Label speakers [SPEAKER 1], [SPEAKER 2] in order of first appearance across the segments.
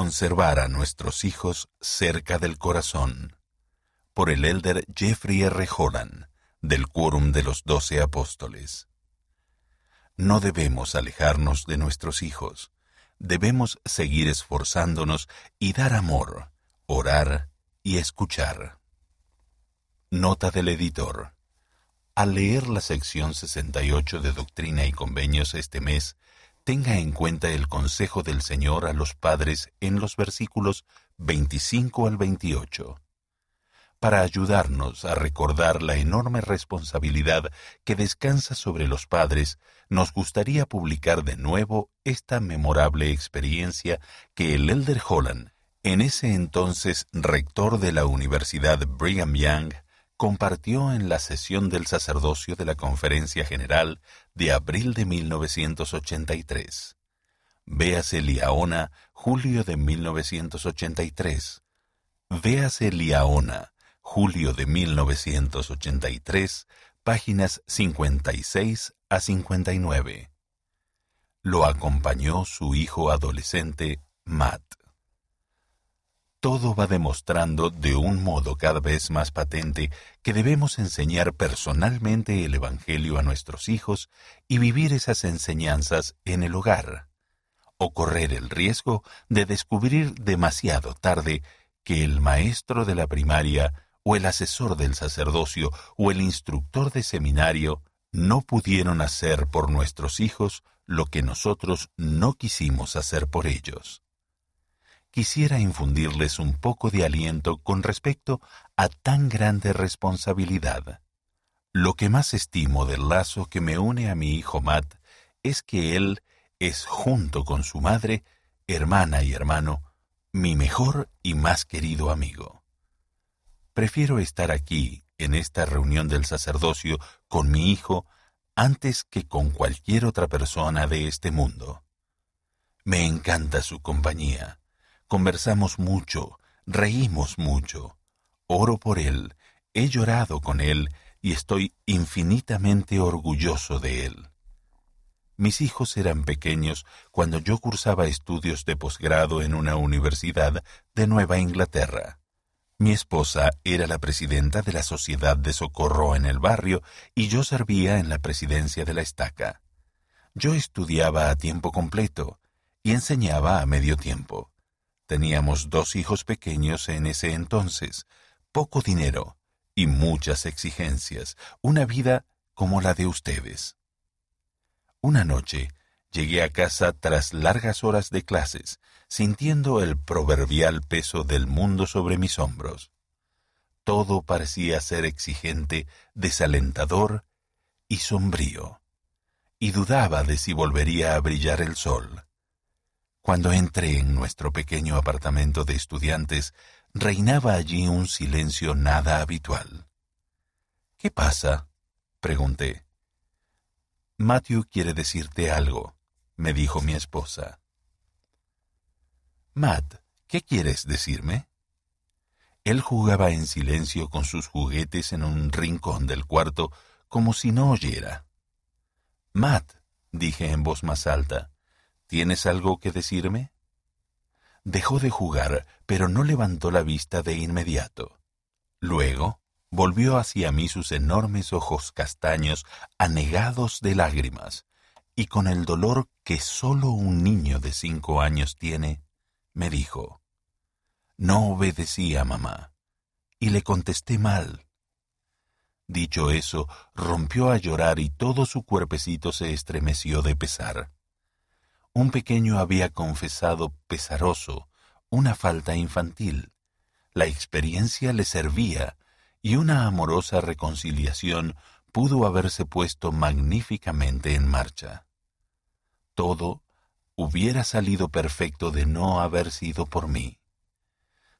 [SPEAKER 1] Conservar a nuestros hijos cerca del corazón. Por el elder Jeffrey R. Holland, del Quórum de los Doce Apóstoles. No debemos alejarnos de nuestros hijos. Debemos seguir esforzándonos y dar amor, orar y escuchar. Nota del editor. Al leer la sección 68 de Doctrina y Convenios este mes, tenga en cuenta el consejo del Señor a los padres en los versículos 25 al 28, para ayudarnos a recordar la enorme responsabilidad que descansa sobre los padres, nos gustaría publicar de nuevo esta memorable experiencia que el Elder Holland, en ese entonces rector de la Universidad Brigham Young, compartió en la sesión del sacerdocio de la Conferencia General de abril de 1983. Véase Liaona, julio de 1983. Véase Liaona, julio de 1983, páginas 56 a 59. Lo acompañó su hijo adolescente, Matt todo va demostrando de un modo cada vez más patente que debemos enseñar personalmente el Evangelio a nuestros hijos y vivir esas enseñanzas en el hogar, o correr el riesgo de descubrir demasiado tarde que el maestro de la primaria o el asesor del sacerdocio o el instructor de seminario no pudieron hacer por nuestros hijos lo que nosotros no quisimos hacer por ellos quisiera infundirles un poco de aliento con respecto a tan grande responsabilidad. Lo que más estimo del lazo que me une a mi hijo Matt es que él es, junto con su madre, hermana y hermano, mi mejor y más querido amigo. Prefiero estar aquí, en esta reunión del sacerdocio, con mi hijo, antes que con cualquier otra persona de este mundo. Me encanta su compañía Conversamos mucho, reímos mucho. Oro por él, he llorado con él y estoy infinitamente orgulloso de él. Mis hijos eran pequeños cuando yo cursaba estudios de posgrado en una universidad de Nueva Inglaterra. Mi esposa era la presidenta de la Sociedad de Socorro en el barrio y yo servía en la presidencia de la estaca. Yo estudiaba a tiempo completo y enseñaba a medio tiempo. Teníamos dos hijos pequeños en ese entonces, poco dinero y muchas exigencias, una vida como la de ustedes. Una noche llegué a casa tras largas horas de clases, sintiendo el proverbial peso del mundo sobre mis hombros. Todo parecía ser exigente, desalentador y sombrío, y dudaba de si volvería a brillar el sol. Cuando entré en nuestro pequeño apartamento de estudiantes, reinaba allí un silencio nada habitual. ¿Qué pasa? pregunté. Matthew quiere decirte algo, me dijo mi esposa. Matt, ¿qué quieres decirme? Él jugaba en silencio con sus juguetes en un rincón del cuarto, como si no oyera. Matt, dije en voz más alta, ¿Tienes algo que decirme? Dejó de jugar, pero no levantó la vista de inmediato. Luego volvió hacia mí sus enormes ojos castaños anegados de lágrimas, y con el dolor que sólo un niño de cinco años tiene, me dijo, No obedecí a mamá, y le contesté mal. Dicho eso, rompió a llorar y todo su cuerpecito se estremeció de pesar un pequeño había confesado pesaroso una falta infantil. La experiencia le servía y una amorosa reconciliación pudo haberse puesto magníficamente en marcha. Todo hubiera salido perfecto de no haber sido por mí.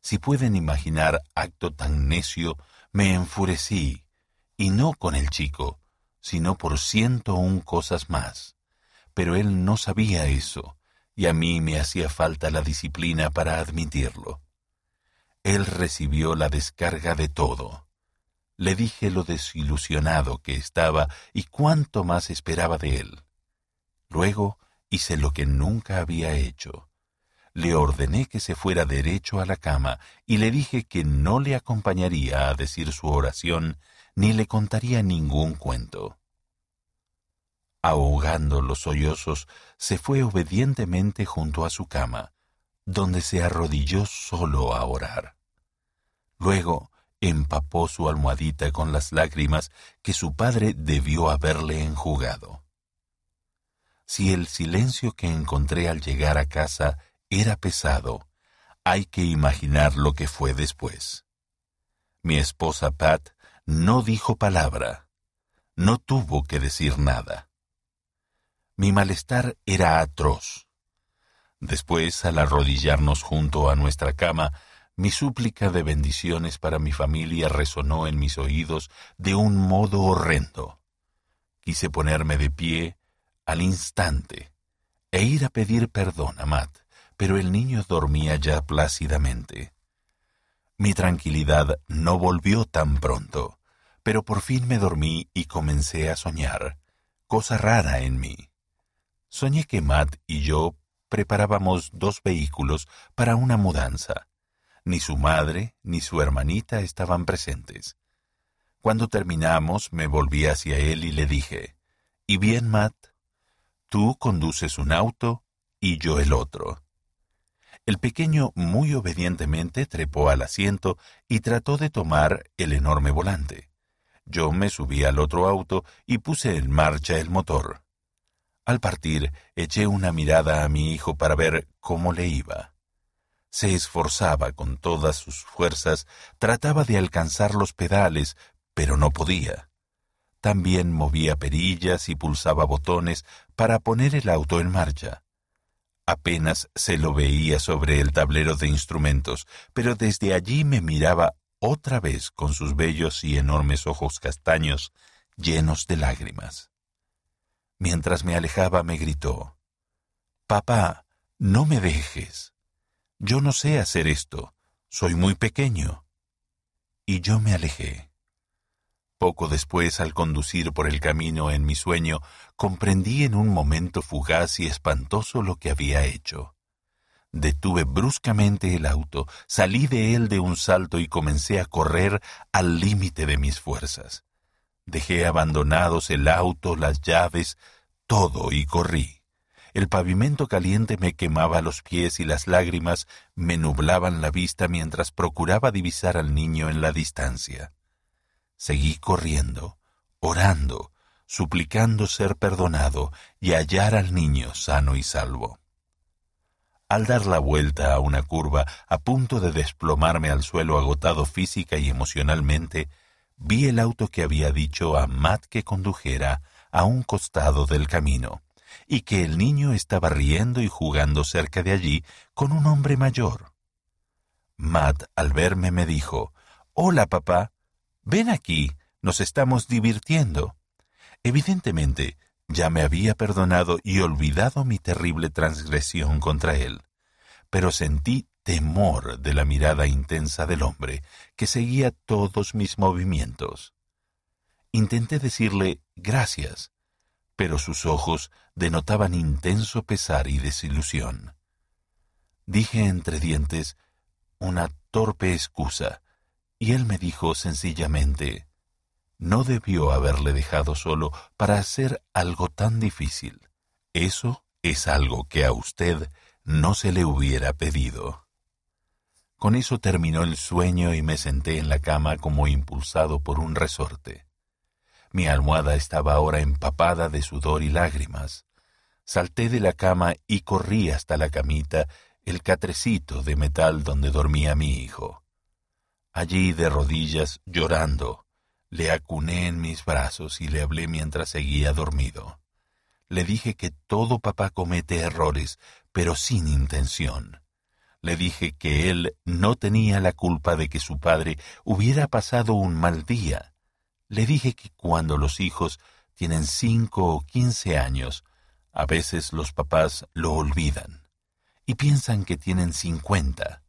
[SPEAKER 1] Si pueden imaginar acto tan necio, me enfurecí, y no con el chico, sino por ciento un cosas más pero él no sabía eso, y a mí me hacía falta la disciplina para admitirlo. Él recibió la descarga de todo. Le dije lo desilusionado que estaba y cuánto más esperaba de él. Luego hice lo que nunca había hecho. le ordené que se fuera derecho a la cama y le dije que no le acompañaría a decir su oración ni le contaría ningún cuento. Ahogando los sollozos, se fue obedientemente junto a su cama, donde se arrodilló solo a orar. Luego empapó su almohadita con las lágrimas que su padre debió haberle enjugado. Si el silencio que encontré al llegar a casa era pesado, hay que imaginar lo que fue después. Mi esposa Pat no dijo palabra, no tuvo que decir nada. Mi malestar era atroz. Después, al arrodillarnos junto a nuestra cama, mi súplica de bendiciones para mi familia resonó en mis oídos de un modo horrendo. Quise ponerme de pie al instante e ir a pedir perdón a Matt, pero el niño dormía ya plácidamente. Mi tranquilidad no volvió tan pronto, pero por fin me dormí y comencé a soñar, cosa rara en mí. Soñé que Matt y yo preparábamos dos vehículos para una mudanza. Ni su madre ni su hermanita estaban presentes. Cuando terminamos me volví hacia él y le dije, ¿Y bien, Matt? Tú conduces un auto y yo el otro. El pequeño muy obedientemente trepó al asiento y trató de tomar el enorme volante. Yo me subí al otro auto y puse en marcha el motor. Al partir, eché una mirada a mi hijo para ver cómo le iba. Se esforzaba con todas sus fuerzas, trataba de alcanzar los pedales, pero no podía. También movía perillas y pulsaba botones para poner el auto en marcha. Apenas se lo veía sobre el tablero de instrumentos, pero desde allí me miraba otra vez con sus bellos y enormes ojos castaños llenos de lágrimas. Mientras me alejaba me gritó, Papá, no me dejes. Yo no sé hacer esto, soy muy pequeño. Y yo me alejé. Poco después, al conducir por el camino en mi sueño, comprendí en un momento fugaz y espantoso lo que había hecho. Detuve bruscamente el auto, salí de él de un salto y comencé a correr al límite de mis fuerzas. Dejé abandonados el auto, las llaves, todo y corrí. El pavimento caliente me quemaba los pies y las lágrimas me nublaban la vista mientras procuraba divisar al niño en la distancia. Seguí corriendo, orando, suplicando ser perdonado y hallar al niño sano y salvo. Al dar la vuelta a una curva, a punto de desplomarme al suelo agotado física y emocionalmente, vi el auto que había dicho a Matt que condujera a un costado del camino, y que el niño estaba riendo y jugando cerca de allí con un hombre mayor. Matt, al verme, me dijo, Hola, papá, Ven aquí, nos estamos divirtiendo. Evidentemente, ya me había perdonado y olvidado mi terrible transgresión contra él, pero sentí temor de la mirada intensa del hombre que seguía todos mis movimientos. Intenté decirle gracias, pero sus ojos denotaban intenso pesar y desilusión. Dije entre dientes una torpe excusa, y él me dijo sencillamente, no debió haberle dejado solo para hacer algo tan difícil. Eso es algo que a usted no se le hubiera pedido. Con eso terminó el sueño y me senté en la cama como impulsado por un resorte. Mi almohada estaba ahora empapada de sudor y lágrimas. Salté de la cama y corrí hasta la camita, el catrecito de metal donde dormía mi hijo. Allí de rodillas, llorando, le acuné en mis brazos y le hablé mientras seguía dormido. Le dije que todo papá comete errores, pero sin intención. Le dije que él no tenía la culpa de que su padre hubiera pasado un mal día. Le dije que cuando los hijos tienen cinco o quince años, a veces los papás lo olvidan y piensan que tienen cincuenta.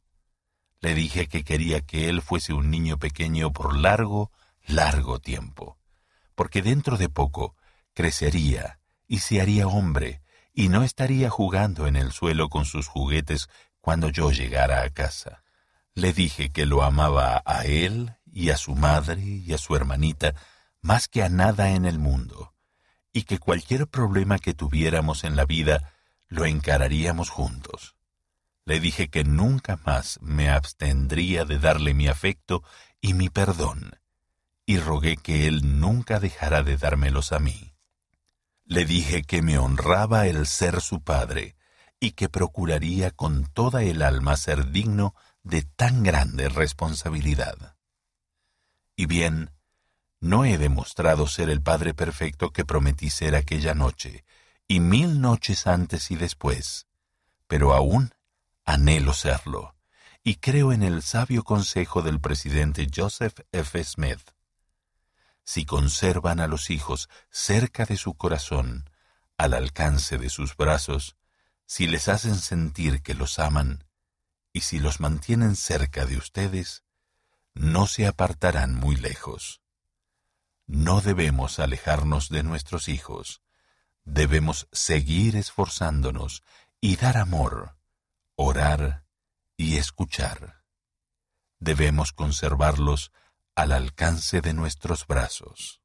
[SPEAKER 1] Le dije que quería que él fuese un niño pequeño por largo, largo tiempo, porque dentro de poco crecería y se haría hombre y no estaría jugando en el suelo con sus juguetes cuando yo llegara a casa. Le dije que lo amaba a él y a su madre y a su hermanita más que a nada en el mundo, y que cualquier problema que tuviéramos en la vida lo encararíamos juntos. Le dije que nunca más me abstendría de darle mi afecto y mi perdón, y rogué que él nunca dejara de dármelos a mí. Le dije que me honraba el ser su padre, y que procuraría con toda el alma ser digno de tan grande responsabilidad. Y bien, no he demostrado ser el Padre perfecto que prometí ser aquella noche, y mil noches antes y después, pero aún anhelo serlo, y creo en el sabio consejo del presidente Joseph F. Smith. Si conservan a los hijos cerca de su corazón, al alcance de sus brazos, si les hacen sentir que los aman, y si los mantienen cerca de ustedes, no se apartarán muy lejos. No debemos alejarnos de nuestros hijos, debemos seguir esforzándonos y dar amor, orar y escuchar. Debemos conservarlos al alcance de nuestros brazos.